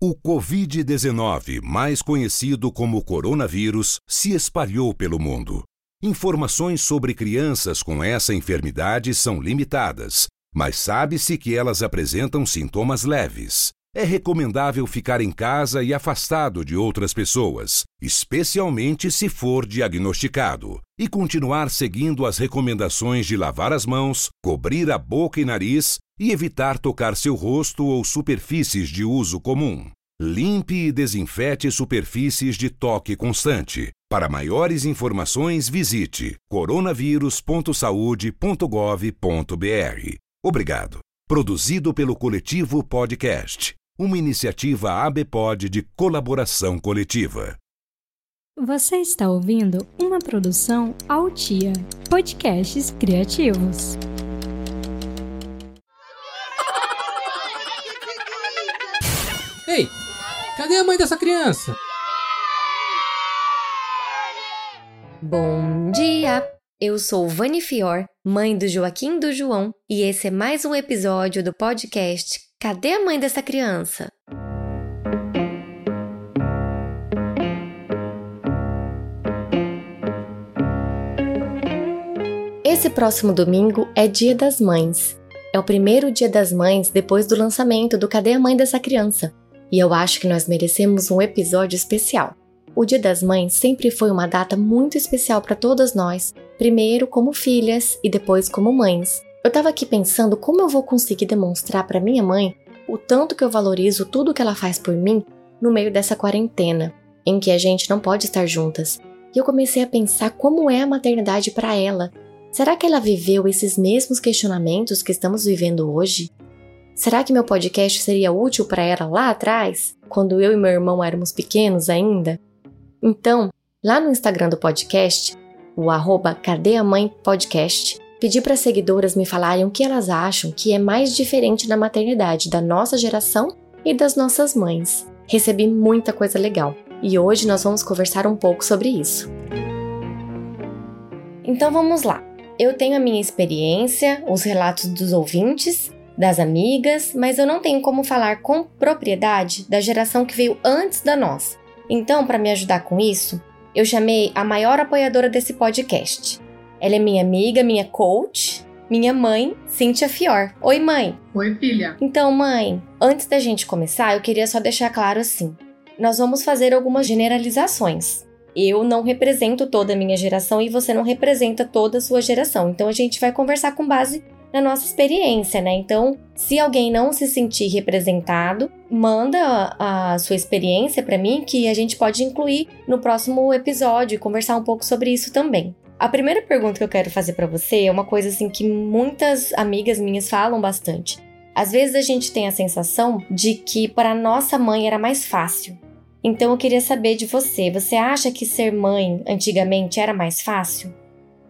O Covid-19, mais conhecido como coronavírus, se espalhou pelo mundo. Informações sobre crianças com essa enfermidade são limitadas, mas sabe-se que elas apresentam sintomas leves. É recomendável ficar em casa e afastado de outras pessoas, especialmente se for diagnosticado, e continuar seguindo as recomendações de lavar as mãos, cobrir a boca e nariz e evitar tocar seu rosto ou superfícies de uso comum. Limpe e desinfete superfícies de toque constante. Para maiores informações, visite coronavírus.saude.gov.br. Obrigado. Produzido pelo Coletivo Podcast, uma iniciativa ABPOD de colaboração coletiva. Você está ouvindo uma produção Altia, podcasts criativos. Cadê a mãe dessa criança? Bom dia! Eu sou Vani Fior, mãe do Joaquim do João, e esse é mais um episódio do podcast Cadê a mãe dessa criança? Esse próximo domingo é Dia das Mães. É o primeiro Dia das Mães depois do lançamento do Cadê a Mãe dessa Criança? E eu acho que nós merecemos um episódio especial. O Dia das Mães sempre foi uma data muito especial para todas nós, primeiro como filhas e depois como mães. Eu estava aqui pensando como eu vou conseguir demonstrar para minha mãe o tanto que eu valorizo tudo que ela faz por mim no meio dessa quarentena, em que a gente não pode estar juntas. E eu comecei a pensar como é a maternidade para ela. Será que ela viveu esses mesmos questionamentos que estamos vivendo hoje? Será que meu podcast seria útil para ela lá atrás, quando eu e meu irmão éramos pequenos ainda? Então, lá no Instagram do podcast, o arroba Cadê a Mãe Podcast, pedi para seguidoras me falarem o que elas acham que é mais diferente na maternidade da nossa geração e das nossas mães. Recebi muita coisa legal e hoje nós vamos conversar um pouco sobre isso. Então vamos lá. Eu tenho a minha experiência, os relatos dos ouvintes das amigas, mas eu não tenho como falar com propriedade da geração que veio antes da nossa. Então, para me ajudar com isso, eu chamei a maior apoiadora desse podcast. Ela é minha amiga, minha coach, minha mãe, Cíntia Fior. Oi, mãe. Oi, filha. Então, mãe, antes da gente começar, eu queria só deixar claro assim: nós vamos fazer algumas generalizações. Eu não represento toda a minha geração e você não representa toda a sua geração. Então a gente vai conversar com base na nossa experiência, né? Então, se alguém não se sentir representado, manda a sua experiência para mim que a gente pode incluir no próximo episódio e conversar um pouco sobre isso também. A primeira pergunta que eu quero fazer para você é uma coisa assim que muitas amigas minhas falam bastante. Às vezes a gente tem a sensação de que para nossa mãe era mais fácil. Então eu queria saber de você, você acha que ser mãe antigamente era mais fácil?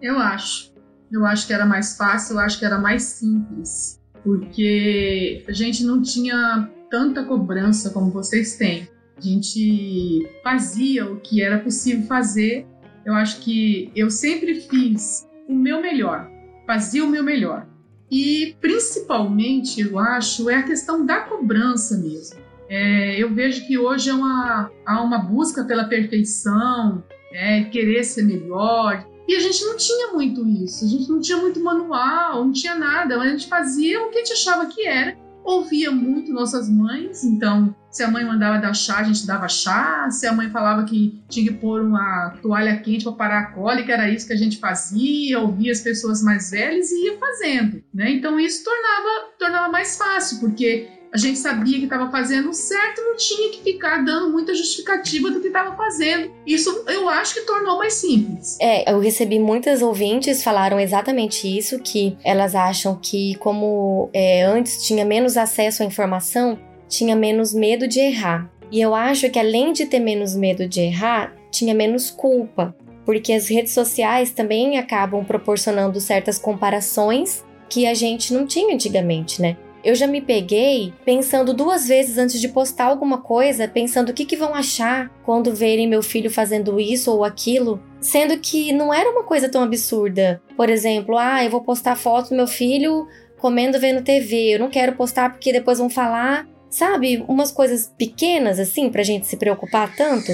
Eu acho. Eu acho que era mais fácil, eu acho que era mais simples, porque a gente não tinha tanta cobrança como vocês têm. A gente fazia o que era possível fazer. Eu acho que eu sempre fiz o meu melhor, fazia o meu melhor. E principalmente, eu acho, é a questão da cobrança mesmo. É, eu vejo que hoje é uma, há uma busca pela perfeição, é, querer ser melhor, e a gente não tinha muito isso, a gente não tinha muito manual, não tinha nada, mas a gente fazia o que a gente achava que era. Ouvia muito nossas mães, então se a mãe mandava dar chá, a gente dava chá. Se a mãe falava que tinha que pôr uma toalha quente para parar a cólica, era isso que a gente fazia. Ouvia as pessoas mais velhas e ia fazendo, né? Então isso tornava, tornava mais fácil, porque a gente sabia que estava fazendo certo, não tinha que ficar dando muita justificativa do que estava fazendo. Isso eu acho que tornou mais simples. É, eu recebi muitas ouvintes falaram exatamente isso, que elas acham que como é, antes tinha menos acesso à informação, tinha menos medo de errar. E eu acho que além de ter menos medo de errar, tinha menos culpa, porque as redes sociais também acabam proporcionando certas comparações que a gente não tinha antigamente, né? Eu já me peguei pensando duas vezes antes de postar alguma coisa, pensando o que, que vão achar quando verem meu filho fazendo isso ou aquilo, sendo que não era uma coisa tão absurda. Por exemplo, ah, eu vou postar foto do meu filho comendo vendo TV. Eu não quero postar porque depois vão falar sabe, umas coisas pequenas assim pra gente se preocupar tanto.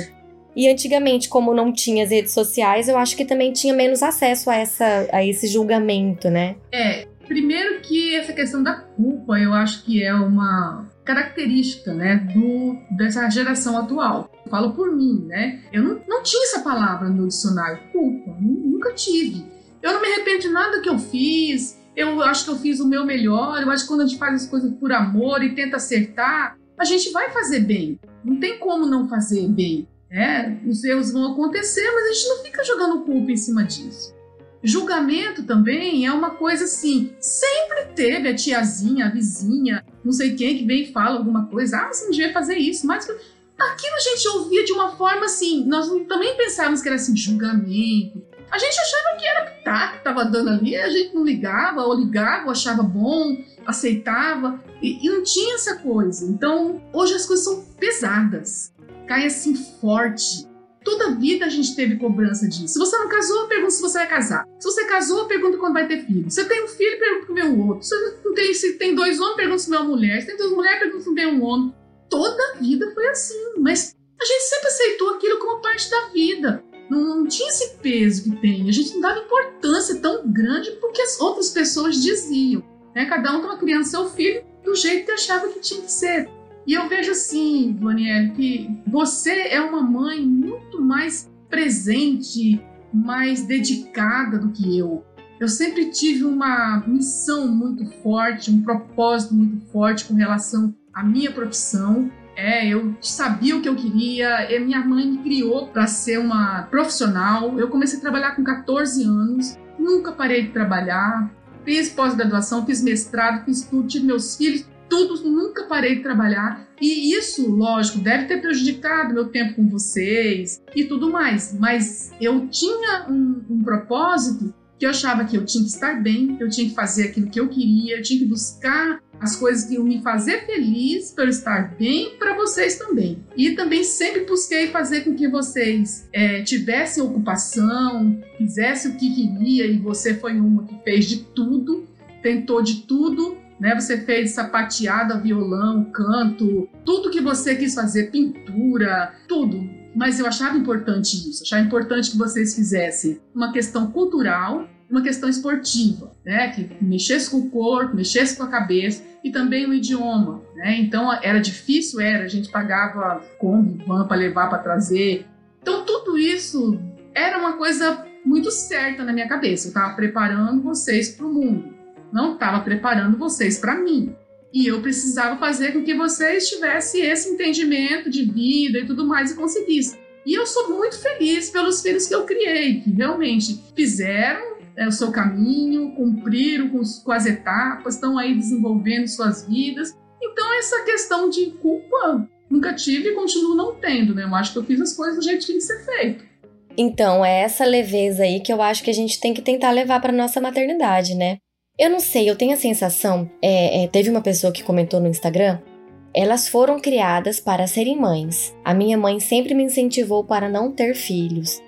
E antigamente, como não tinha as redes sociais, eu acho que também tinha menos acesso a, essa, a esse julgamento, né? É, primeiro que essa questão da culpa, eu acho que é uma característica, né, do, dessa geração atual. Eu falo por mim, né? Eu não, não tinha essa palavra no dicionário, culpa, nunca tive. Eu não me arrependo de nada que eu fiz, eu acho que eu fiz o meu melhor, eu acho que quando a gente faz as coisas por amor e tenta acertar, a gente vai fazer bem. Não tem como não fazer bem. É, os erros vão acontecer, mas a gente não fica jogando culpa em cima disso. Julgamento também é uma coisa assim, sempre teve a tiazinha, a vizinha, não sei quem que vem e fala alguma coisa, ah, você não devia fazer isso, mas aquilo a gente ouvia de uma forma assim, nós também pensávamos que era assim, julgamento. A gente achava que era pitaco que tava dando ali, a gente não ligava, ou ligava, ou achava bom, aceitava, e, e não tinha essa coisa. Então, hoje as coisas são pesadas cai assim forte. Toda vida a gente teve cobrança disso. Se você não casou, pergunta se você vai casar. Se você casou, pergunta quando vai ter filho. Se você tem um filho, pergunta se vem um outro. Se, não tem, se tem dois homens, pergunta se vem uma mulher. Se tem duas mulheres, pergunta se vem um homem. Toda vida foi assim. Mas a gente sempre aceitou aquilo como parte da vida. Não, não tinha esse peso que tem. A gente não dava importância tão grande porque as outras pessoas diziam. Né? Cada um estava criando seu filho do jeito que achava que tinha que ser. E eu vejo assim, Daniel, que você é uma mãe muito mais presente, mais dedicada do que eu. Eu sempre tive uma missão muito forte, um propósito muito forte com relação à minha profissão. É, eu sabia o que eu queria, e minha mãe me criou para ser uma profissional. Eu comecei a trabalhar com 14 anos, nunca parei de trabalhar. Fiz pós-graduação, fiz mestrado, fiz tudo, tive meus filhos tudo, nunca parei de trabalhar. E isso, lógico, deve ter prejudicado meu tempo com vocês e tudo mais. Mas eu tinha um, um propósito que eu achava que eu tinha que estar bem, eu tinha que fazer aquilo que eu queria, eu tinha que buscar as coisas que iam me fazer feliz para eu estar bem para vocês também. E também sempre busquei fazer com que vocês é, tivessem ocupação, fizessem o que queria e você foi uma que fez de tudo, tentou de tudo né? Você fez sapateada, violão, canto, tudo que você quis fazer, pintura, tudo. Mas eu achava importante isso, achava importante que vocês fizessem uma questão cultural, uma questão esportiva, né? Que mexesse com o corpo, mexesse com a cabeça e também o idioma, né? Então era difícil, era, a gente pagava Kombi, van para levar, para trazer. Então tudo isso era uma coisa muito certa na minha cabeça. Eu estava preparando vocês para o mundo não estava preparando vocês para mim. E eu precisava fazer com que vocês tivessem esse entendimento de vida e tudo mais e conseguissem. E eu sou muito feliz pelos filhos que eu criei, que realmente fizeram é, o seu caminho, cumpriram com, com as etapas, estão aí desenvolvendo suas vidas. Então, essa questão de culpa nunca tive e continuo não tendo, né? Eu acho que eu fiz as coisas do jeito que tinha que ser feito. Então, é essa leveza aí que eu acho que a gente tem que tentar levar para nossa maternidade, né? Eu não sei, eu tenho a sensação. É, é, teve uma pessoa que comentou no Instagram. Elas foram criadas para serem mães. A minha mãe sempre me incentivou para não ter filhos.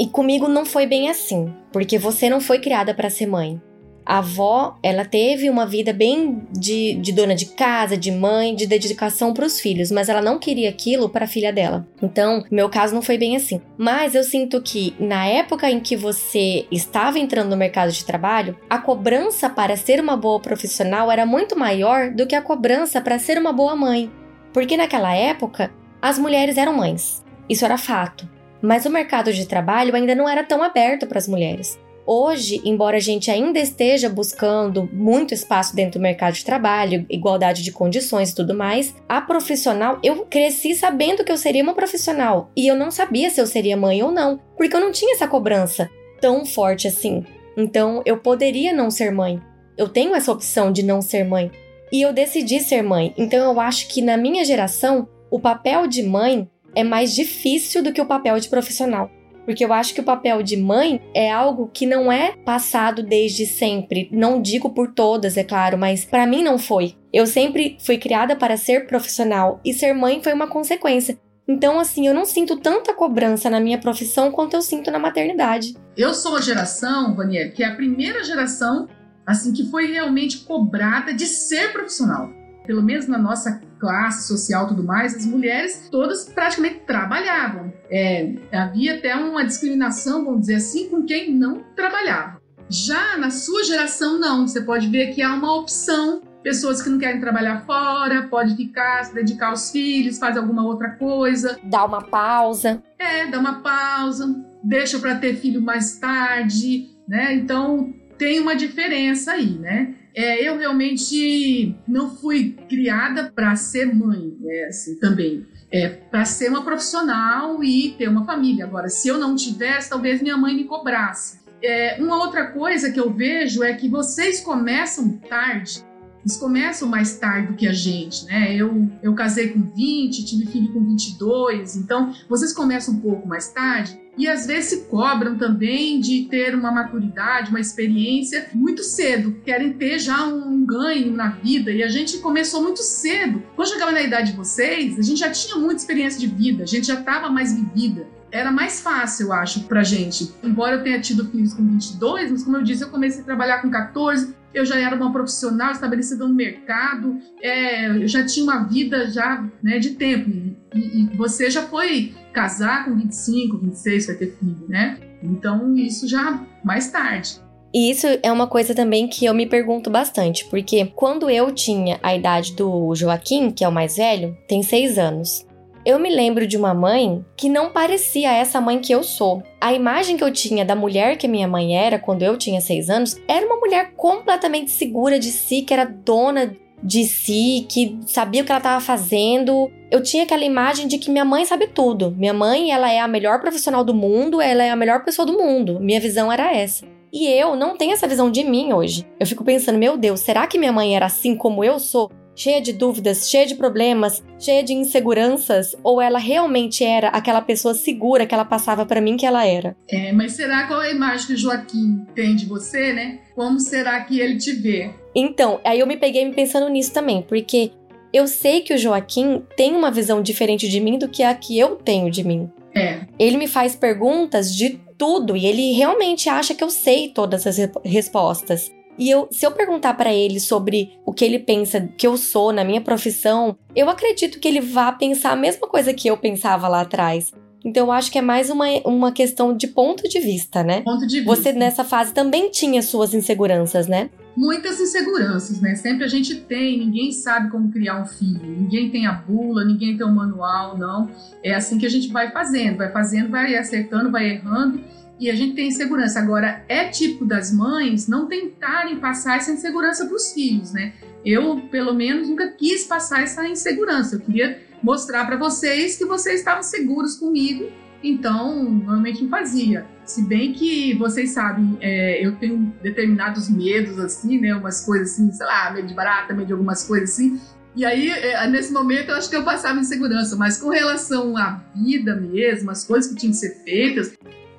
E comigo não foi bem assim, porque você não foi criada para ser mãe. A avó, ela teve uma vida bem de, de dona de casa, de mãe, de dedicação para os filhos, mas ela não queria aquilo para a filha dela. Então, meu caso não foi bem assim. Mas eu sinto que na época em que você estava entrando no mercado de trabalho, a cobrança para ser uma boa profissional era muito maior do que a cobrança para ser uma boa mãe. Porque naquela época, as mulheres eram mães. Isso era fato. Mas o mercado de trabalho ainda não era tão aberto para as mulheres. Hoje, embora a gente ainda esteja buscando muito espaço dentro do mercado de trabalho, igualdade de condições e tudo mais, a profissional, eu cresci sabendo que eu seria uma profissional e eu não sabia se eu seria mãe ou não, porque eu não tinha essa cobrança tão forte assim. Então, eu poderia não ser mãe. Eu tenho essa opção de não ser mãe. E eu decidi ser mãe. Então, eu acho que na minha geração, o papel de mãe é mais difícil do que o papel de profissional. Porque eu acho que o papel de mãe é algo que não é passado desde sempre. Não digo por todas, é claro, mas para mim não foi. Eu sempre fui criada para ser profissional e ser mãe foi uma consequência. Então, assim, eu não sinto tanta cobrança na minha profissão quanto eu sinto na maternidade. Eu sou a geração, Vanier, que é a primeira geração assim que foi realmente cobrada de ser profissional. Pelo menos na nossa classe social tudo mais, as mulheres todas praticamente trabalhavam. É, havia até uma discriminação, vamos dizer assim, com quem não trabalhava. Já na sua geração, não. Você pode ver que há uma opção. Pessoas que não querem trabalhar fora, pode ficar, se dedicar aos filhos, fazer alguma outra coisa. Dar uma pausa. É, dar uma pausa, deixa para ter filho mais tarde, né? Então tem uma diferença aí, né? É, eu realmente não fui criada para ser mãe, né, assim, também. É, para ser uma profissional e ter uma família. Agora, se eu não tivesse, talvez minha mãe me cobrasse. É, uma outra coisa que eu vejo é que vocês começam tarde eles começam mais tarde do que a gente, né? Eu, eu casei com 20, tive filho com 22, então vocês começam um pouco mais tarde e às vezes se cobram também de ter uma maturidade, uma experiência muito cedo, querem ter já um ganho na vida e a gente começou muito cedo. Quando chegava na idade de vocês, a gente já tinha muita experiência de vida, a gente já estava mais vivida era mais fácil, eu acho, pra gente. Embora eu tenha tido filhos com 22, mas como eu disse, eu comecei a trabalhar com 14, eu já era uma profissional estabelecida no mercado, é, eu já tinha uma vida já né, de tempo. E, e, você já foi casar com 25, 26, vai ter filho, né? Então isso já mais tarde. E isso é uma coisa também que eu me pergunto bastante, porque quando eu tinha a idade do Joaquim, que é o mais velho, tem seis anos, eu me lembro de uma mãe que não parecia essa mãe que eu sou. A imagem que eu tinha da mulher que minha mãe era quando eu tinha seis anos era uma mulher completamente segura de si, que era dona de si, que sabia o que ela estava fazendo. Eu tinha aquela imagem de que minha mãe sabe tudo. Minha mãe, ela é a melhor profissional do mundo, ela é a melhor pessoa do mundo. Minha visão era essa. E eu não tenho essa visão de mim hoje. Eu fico pensando, meu Deus, será que minha mãe era assim como eu sou? Cheia de dúvidas, cheia de problemas, cheia de inseguranças, ou ela realmente era aquela pessoa segura que ela passava para mim que ela era? É, mas será qual é a imagem que o Joaquim tem de você, né? Como será que ele te vê? Então, aí eu me peguei me pensando nisso também, porque eu sei que o Joaquim tem uma visão diferente de mim do que a que eu tenho de mim. É. Ele me faz perguntas de tudo e ele realmente acha que eu sei todas as respostas. E eu, se eu perguntar para ele sobre o que ele pensa que eu sou na minha profissão, eu acredito que ele vá pensar a mesma coisa que eu pensava lá atrás. Então eu acho que é mais uma, uma questão de ponto de vista, né? Ponto de vista. Você nessa fase também tinha suas inseguranças, né? Muitas inseguranças, né? Sempre a gente tem, ninguém sabe como criar um filho, ninguém tem a bula, ninguém tem o manual, não. É assim que a gente vai fazendo, vai fazendo, vai acertando, vai errando e a gente tem insegurança. Agora, é típico das mães não tentarem passar essa insegurança para os filhos, né? Eu, pelo menos, nunca quis passar essa insegurança. Eu queria mostrar para vocês que vocês estavam seguros comigo, então normalmente não fazia. Se bem que vocês sabem, é, eu tenho determinados medos, assim, né? Umas coisas assim, sei lá, medo de barata, medo de algumas coisas assim. E aí, é, nesse momento, eu acho que eu passava insegurança, mas com relação à vida mesmo, as coisas que tinham que ser feitas,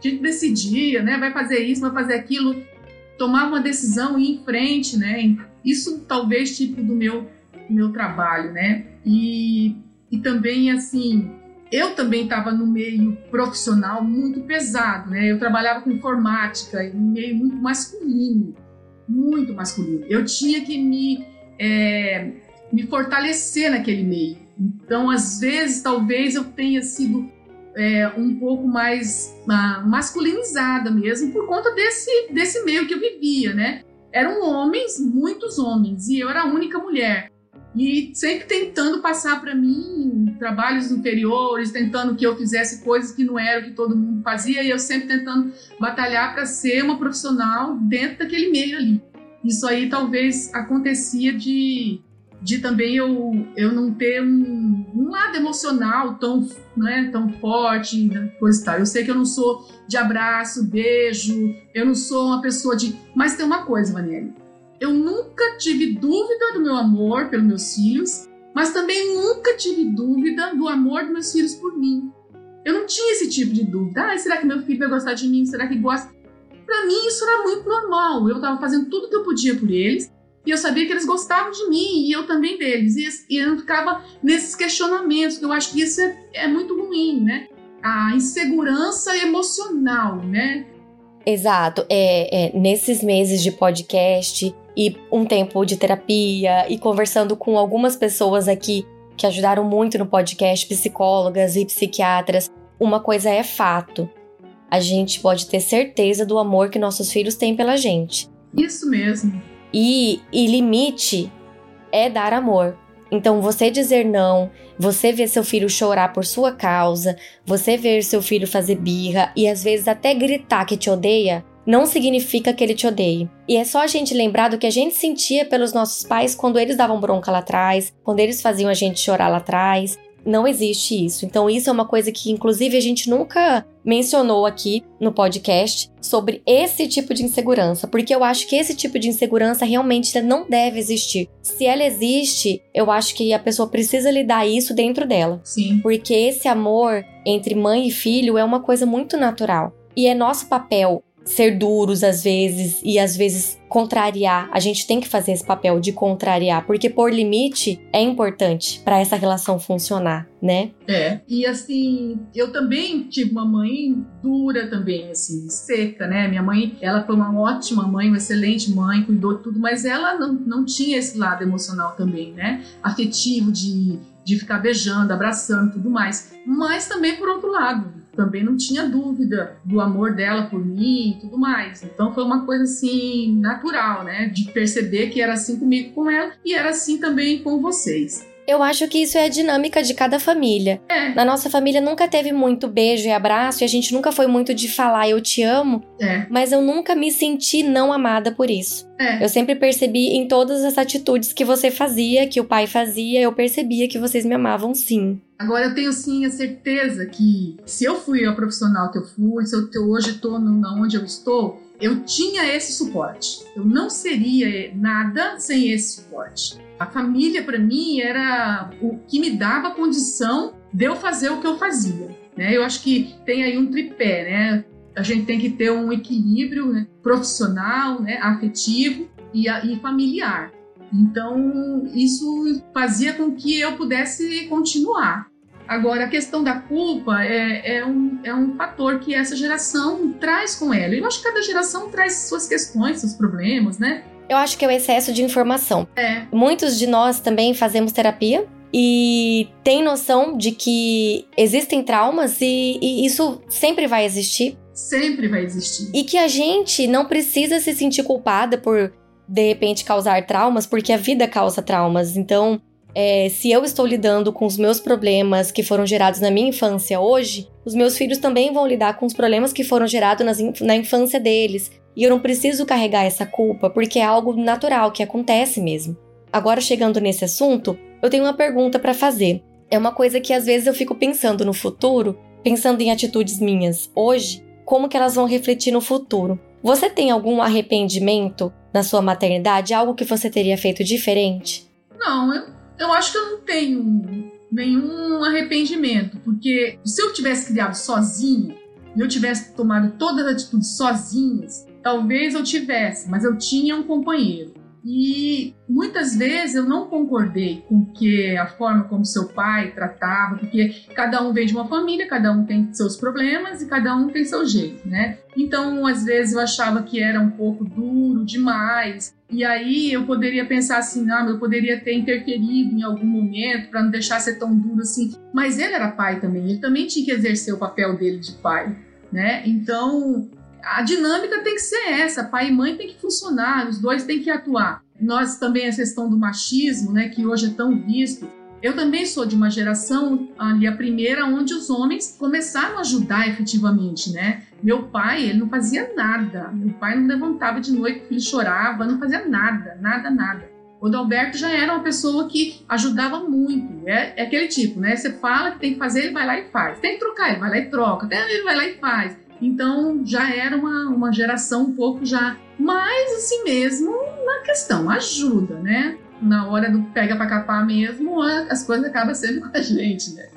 gente decidia, né? Vai fazer isso, vai fazer aquilo, tomar uma decisão e ir em frente, né? Isso talvez tipo do meu do meu trabalho, né? E, e também assim, eu também estava no meio profissional muito pesado, né? Eu trabalhava com informática, um meio muito masculino, muito masculino. Eu tinha que me é, me fortalecer naquele meio. Então, às vezes, talvez eu tenha sido é, um pouco mais uh, masculinizada mesmo, por conta desse, desse meio que eu vivia, né? Eram homens, muitos homens, e eu era a única mulher. E sempre tentando passar para mim trabalhos inferiores, tentando que eu fizesse coisas que não eram que todo mundo fazia, e eu sempre tentando batalhar para ser uma profissional dentro daquele meio ali. Isso aí talvez acontecia de de também eu, eu não ter um, um lado emocional tão, né, tão forte, né, coisa e tal. Eu sei que eu não sou de abraço, beijo, eu não sou uma pessoa de. Mas tem uma coisa, Vanelli. Eu nunca tive dúvida do meu amor pelos meus filhos, mas também nunca tive dúvida do amor dos meus filhos por mim. Eu não tinha esse tipo de dúvida. Ah, será que meu filho vai gostar de mim? Será que gosta? Para mim isso era muito normal. Eu estava fazendo tudo que eu podia por eles e eu sabia que eles gostavam de mim e eu também deles. E, e eu ficava nesses questionamentos, que eu acho que isso é, é muito ruim, né? A insegurança emocional, né? Exato. É, é, nesses meses de podcast, e um tempo de terapia e conversando com algumas pessoas aqui que ajudaram muito no podcast, psicólogas e psiquiatras, uma coisa é fato. A gente pode ter certeza do amor que nossos filhos têm pela gente. Isso mesmo. E, e limite é dar amor. Então, você dizer não, você ver seu filho chorar por sua causa, você ver seu filho fazer birra e às vezes até gritar que te odeia, não significa que ele te odeie. E é só a gente lembrar do que a gente sentia pelos nossos pais quando eles davam bronca lá atrás, quando eles faziam a gente chorar lá atrás, não existe isso. Então, isso é uma coisa que, inclusive, a gente nunca mencionou aqui no podcast sobre esse tipo de insegurança, porque eu acho que esse tipo de insegurança realmente não deve existir. Se ela existe, eu acho que a pessoa precisa lidar isso dentro dela. Sim. Porque esse amor entre mãe e filho é uma coisa muito natural. E é nosso papel ser duros às vezes e às vezes contrariar. A gente tem que fazer esse papel de contrariar, porque pôr limite é importante para essa relação funcionar, né? É. E assim, eu também tive uma mãe dura também, assim, seca, né? Minha mãe, ela foi uma ótima mãe, uma excelente mãe, cuidou de tudo, mas ela não, não tinha esse lado emocional também, né? Afetivo de de ficar beijando, abraçando, tudo mais. Mas também por outro lado, também não tinha dúvida do amor dela por mim e tudo mais. Então foi uma coisa assim natural, né? De perceber que era assim comigo com ela e era assim também com vocês. Eu acho que isso é a dinâmica de cada família. É. Na nossa família nunca teve muito beijo e abraço e a gente nunca foi muito de falar eu te amo, É, mas eu nunca me senti não amada por isso. é. Eu sempre percebi em todas as atitudes que você fazia, que o pai fazia, eu percebia que vocês me amavam sim. Agora eu tenho sim a certeza que se eu fui a profissional que eu fui, se eu hoje estou onde eu estou, eu tinha esse suporte. Eu não seria nada sem esse suporte. A família para mim era o que me dava condição de eu fazer o que eu fazia. Né? Eu acho que tem aí um tripé, né? A gente tem que ter um equilíbrio né? profissional, né? afetivo e, a- e familiar. Então, isso fazia com que eu pudesse continuar. Agora, a questão da culpa é, é, um, é um fator que essa geração traz com ela. Eu acho que cada geração traz suas questões, seus problemas, né? Eu acho que é o excesso de informação. É, Muitos de nós também fazemos terapia e tem noção de que existem traumas e, e isso sempre vai existir. sempre vai existir. E que a gente não precisa se sentir culpada por, de repente, causar traumas, porque a vida causa traumas. Então, é, se eu estou lidando com os meus problemas que foram gerados na minha infância hoje, os meus filhos também vão lidar com os problemas que foram gerados nas na infância deles. E eu não preciso carregar essa culpa, porque é algo natural que acontece mesmo. Agora, chegando nesse assunto, eu tenho uma pergunta para fazer. É uma coisa que às vezes eu fico pensando no futuro, pensando em atitudes minhas hoje, como que elas vão refletir no futuro. Você tem algum arrependimento na sua maternidade? Algo que você teria feito diferente? Não, eu, eu acho que eu não tenho nenhum arrependimento, porque se eu tivesse criado sozinha e eu tivesse tomado todas as atitudes sozinhas, talvez eu tivesse, mas eu tinha um companheiro. E muitas vezes eu não concordei com que a forma como seu pai tratava, porque cada um vem de uma família, cada um tem seus problemas e cada um tem seu jeito, né? Então, às vezes eu achava que era um pouco duro demais, e aí eu poderia pensar assim, ah, eu poderia ter interferido em algum momento para não deixar ser tão duro assim. Mas ele era pai também, ele também tinha que exercer o papel dele de pai, né? Então, a dinâmica tem que ser essa, pai e mãe tem que funcionar, os dois têm que atuar. Nós também a questão do machismo, né, que hoje é tão visto. Eu também sou de uma geração ali a primeira onde os homens começaram a ajudar efetivamente, né? Meu pai, ele não fazia nada. Meu pai não levantava de noite, o filho chorava, não fazia nada, nada, nada. O Adalberto já era uma pessoa que ajudava muito. É, é aquele tipo, né? Você fala que tem que fazer, ele vai lá e faz. Tem que trocar, ele vai lá e troca. Ele vai lá e faz. Então já era uma, uma geração um pouco já mais assim mesmo na questão, ajuda, né? na hora do pega pra capar mesmo, as coisas acabam sendo com a gente, né?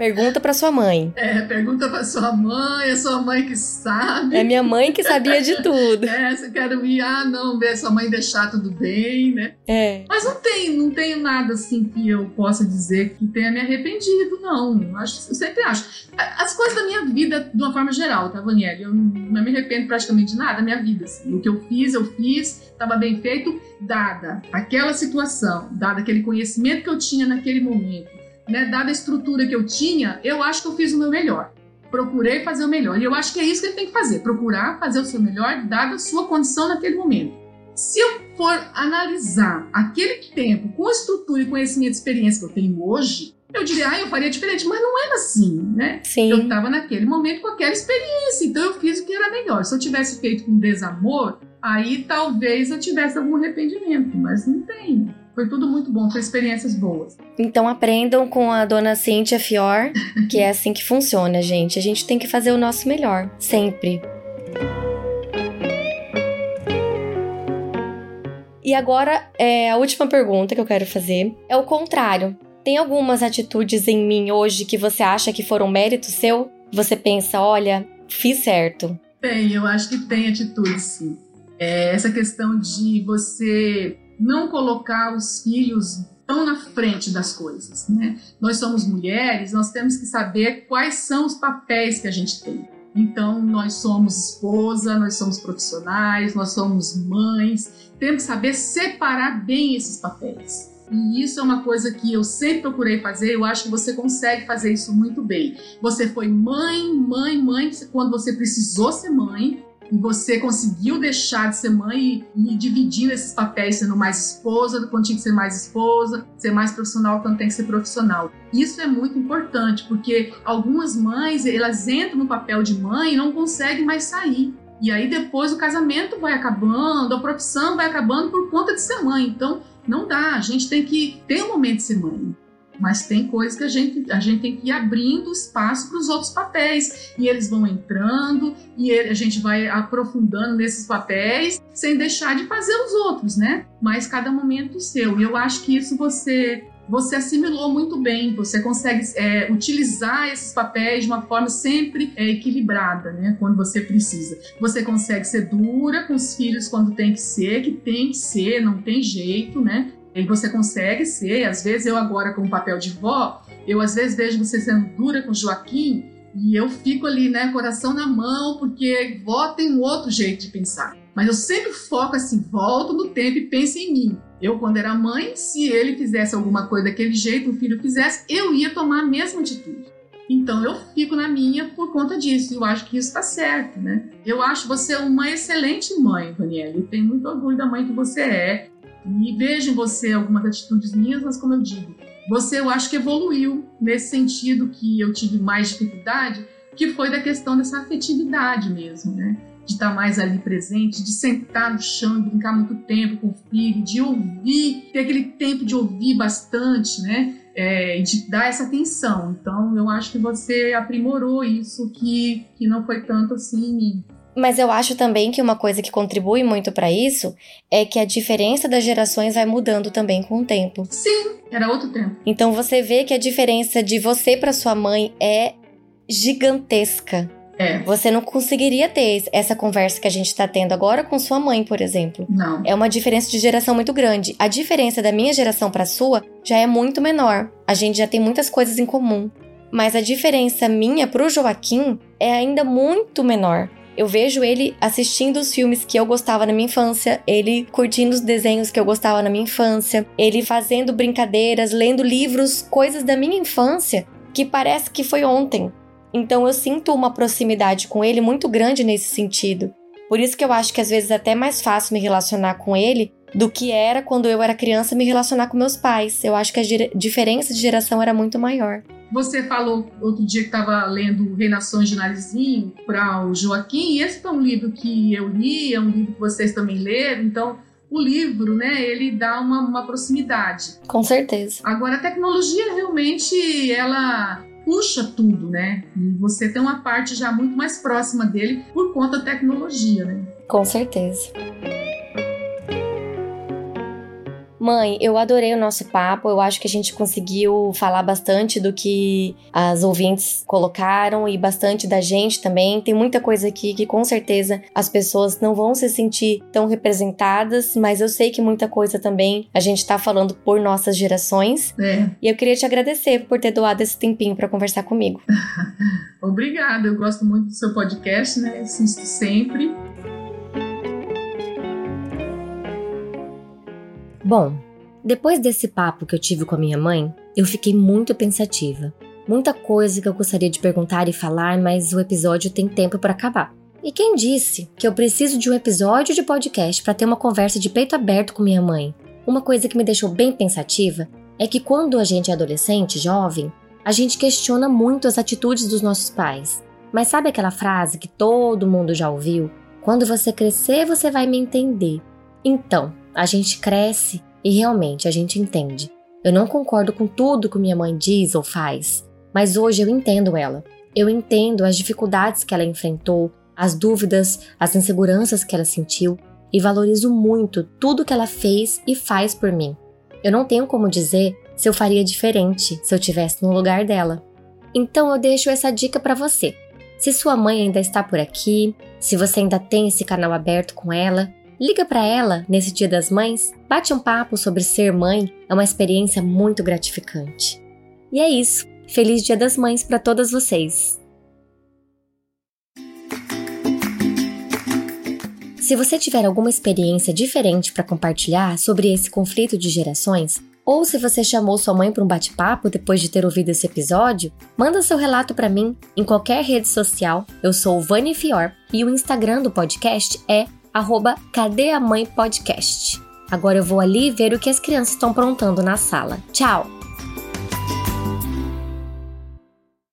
Pergunta para sua mãe. É, pergunta para sua mãe, é sua mãe que sabe. É minha mãe que sabia de tudo. é, você quer ir, ah, não, ver sua mãe deixar tudo bem, né? É. Mas não tem, não tenho nada assim que eu possa dizer que tenha me arrependido, não. Acho, eu sempre acho. As coisas da minha vida, de uma forma geral, tá, Vaniel? Eu não me arrependo praticamente de nada da minha vida. Assim. O que eu fiz, eu fiz, estava bem feito, dada aquela situação, dada aquele conhecimento que eu tinha naquele momento né, dada a estrutura que eu tinha, eu acho que eu fiz o meu melhor. Procurei fazer o melhor. E eu acho que é isso que ele tem que fazer: procurar fazer o seu melhor, dada a sua condição naquele momento. Se eu for analisar aquele tempo com a estrutura e conhecimento e experiência que eu tenho hoje, eu diria, ah, eu faria diferente, mas não era assim, né? Sim. Eu estava naquele momento com aquela experiência, então eu fiz o que era melhor. Se eu tivesse feito com desamor, aí talvez eu tivesse algum arrependimento, mas não tem. Foi tudo muito bom, foi experiências boas. Então aprendam com a dona Cíntia Fior, que é assim que funciona, gente. A gente tem que fazer o nosso melhor, sempre. E agora, é, a última pergunta que eu quero fazer é o contrário. Tem algumas atitudes em mim hoje que você acha que foram mérito seu? Você pensa, olha, fiz certo. Tem, eu acho que tem atitudes, sim. É essa questão de você não colocar os filhos tão na frente das coisas, né? Nós somos mulheres, nós temos que saber quais são os papéis que a gente tem. Então, nós somos esposa, nós somos profissionais, nós somos mães, temos que saber separar bem esses papéis. E isso é uma coisa que eu sempre procurei fazer, eu acho que você consegue fazer isso muito bem. Você foi mãe, mãe, mãe quando você precisou ser mãe, você conseguiu deixar de ser mãe e, e dividindo esses papéis, sendo mais esposa quando tinha que ser mais esposa, ser mais profissional quando tem que ser profissional. Isso é muito importante, porque algumas mães, elas entram no papel de mãe e não conseguem mais sair. E aí depois o casamento vai acabando, a profissão vai acabando por conta de ser mãe. Então, não dá, a gente tem que ter um momento de ser mãe mas tem coisas que a gente, a gente tem que ir abrindo espaço para os outros papéis e eles vão entrando e a gente vai aprofundando nesses papéis sem deixar de fazer os outros, né? Mas cada momento seu. E eu acho que isso você você assimilou muito bem, você consegue é, utilizar esses papéis de uma forma sempre é, equilibrada, né? Quando você precisa. Você consegue ser dura com os filhos quando tem que ser, que tem que ser, não tem jeito, né? E você consegue ser, às vezes eu agora com o papel de vó, eu às vezes vejo você sendo dura com o Joaquim e eu fico ali, né, coração na mão, porque vó tem um outro jeito de pensar. Mas eu sempre foco assim, volto no tempo e penso em mim. Eu, quando era mãe, se ele fizesse alguma coisa daquele jeito, o filho fizesse, eu ia tomar a mesma atitude. Então eu fico na minha por conta disso. Eu acho que isso está certo, né? Eu acho você uma excelente mãe, Daniela. Eu tenho muito orgulho da mãe que você é. E vejo em você algumas atitudes minhas, mas como eu digo, você eu acho que evoluiu nesse sentido que eu tive mais dificuldade, que foi da questão dessa afetividade mesmo, né? De estar mais ali presente, de sentar no chão brincar muito tempo com o filho, de ouvir, ter aquele tempo de ouvir bastante, né? É, de dar essa atenção. Então, eu acho que você aprimorou isso que, que não foi tanto assim em mim. Mas eu acho também que uma coisa que contribui muito para isso é que a diferença das gerações vai mudando também com o tempo. Sim, era outro tempo. Então você vê que a diferença de você para sua mãe é gigantesca. É. Você não conseguiria ter essa conversa que a gente está tendo agora com sua mãe, por exemplo. Não. É uma diferença de geração muito grande. A diferença da minha geração para a sua já é muito menor. A gente já tem muitas coisas em comum. Mas a diferença minha pro Joaquim é ainda muito menor. Eu vejo ele assistindo os filmes que eu gostava na minha infância, ele curtindo os desenhos que eu gostava na minha infância, ele fazendo brincadeiras, lendo livros, coisas da minha infância que parece que foi ontem. Então eu sinto uma proximidade com ele muito grande nesse sentido. Por isso que eu acho que às vezes é até mais fácil me relacionar com ele do que era quando eu era criança me relacionar com meus pais. Eu acho que a diferença de geração era muito maior. Você falou outro dia que estava lendo Reinações de Narizinho para o Joaquim, e esse foi um livro que eu li, é um livro que vocês também leram, então o livro, né, ele dá uma, uma proximidade. Com certeza. Agora, a tecnologia realmente, ela puxa tudo, né? E você tem uma parte já muito mais próxima dele por conta da tecnologia, né? Com certeza. Mãe, eu adorei o nosso papo. Eu acho que a gente conseguiu falar bastante do que as ouvintes colocaram e bastante da gente também. Tem muita coisa aqui que com certeza as pessoas não vão se sentir tão representadas, mas eu sei que muita coisa também a gente tá falando por nossas gerações. É. E eu queria te agradecer por ter doado esse tempinho para conversar comigo. Obrigada, eu gosto muito do seu podcast, né? Assisto sempre. Bom, depois desse papo que eu tive com a minha mãe, eu fiquei muito pensativa. Muita coisa que eu gostaria de perguntar e falar, mas o episódio tem tempo para acabar. E quem disse que eu preciso de um episódio de podcast para ter uma conversa de peito aberto com minha mãe? Uma coisa que me deixou bem pensativa é que quando a gente é adolescente, jovem, a gente questiona muito as atitudes dos nossos pais. Mas sabe aquela frase que todo mundo já ouviu? Quando você crescer, você vai me entender. Então, a gente cresce e realmente a gente entende. Eu não concordo com tudo que minha mãe diz ou faz, mas hoje eu entendo ela. Eu entendo as dificuldades que ela enfrentou, as dúvidas, as inseguranças que ela sentiu e valorizo muito tudo que ela fez e faz por mim. Eu não tenho como dizer se eu faria diferente se eu tivesse no lugar dela. Então eu deixo essa dica para você. Se sua mãe ainda está por aqui, se você ainda tem esse canal aberto com ela, Liga para ela nesse Dia das Mães, bate um papo sobre ser mãe, é uma experiência muito gratificante. E é isso. Feliz Dia das Mães para todas vocês. Se você tiver alguma experiência diferente para compartilhar sobre esse conflito de gerações, ou se você chamou sua mãe para um bate-papo depois de ter ouvido esse episódio, manda seu relato para mim em qualquer rede social. Eu sou Vani Fior e o Instagram do podcast é arroba Cadê a Mãe Podcast. Agora eu vou ali ver o que as crianças estão aprontando na sala. Tchau!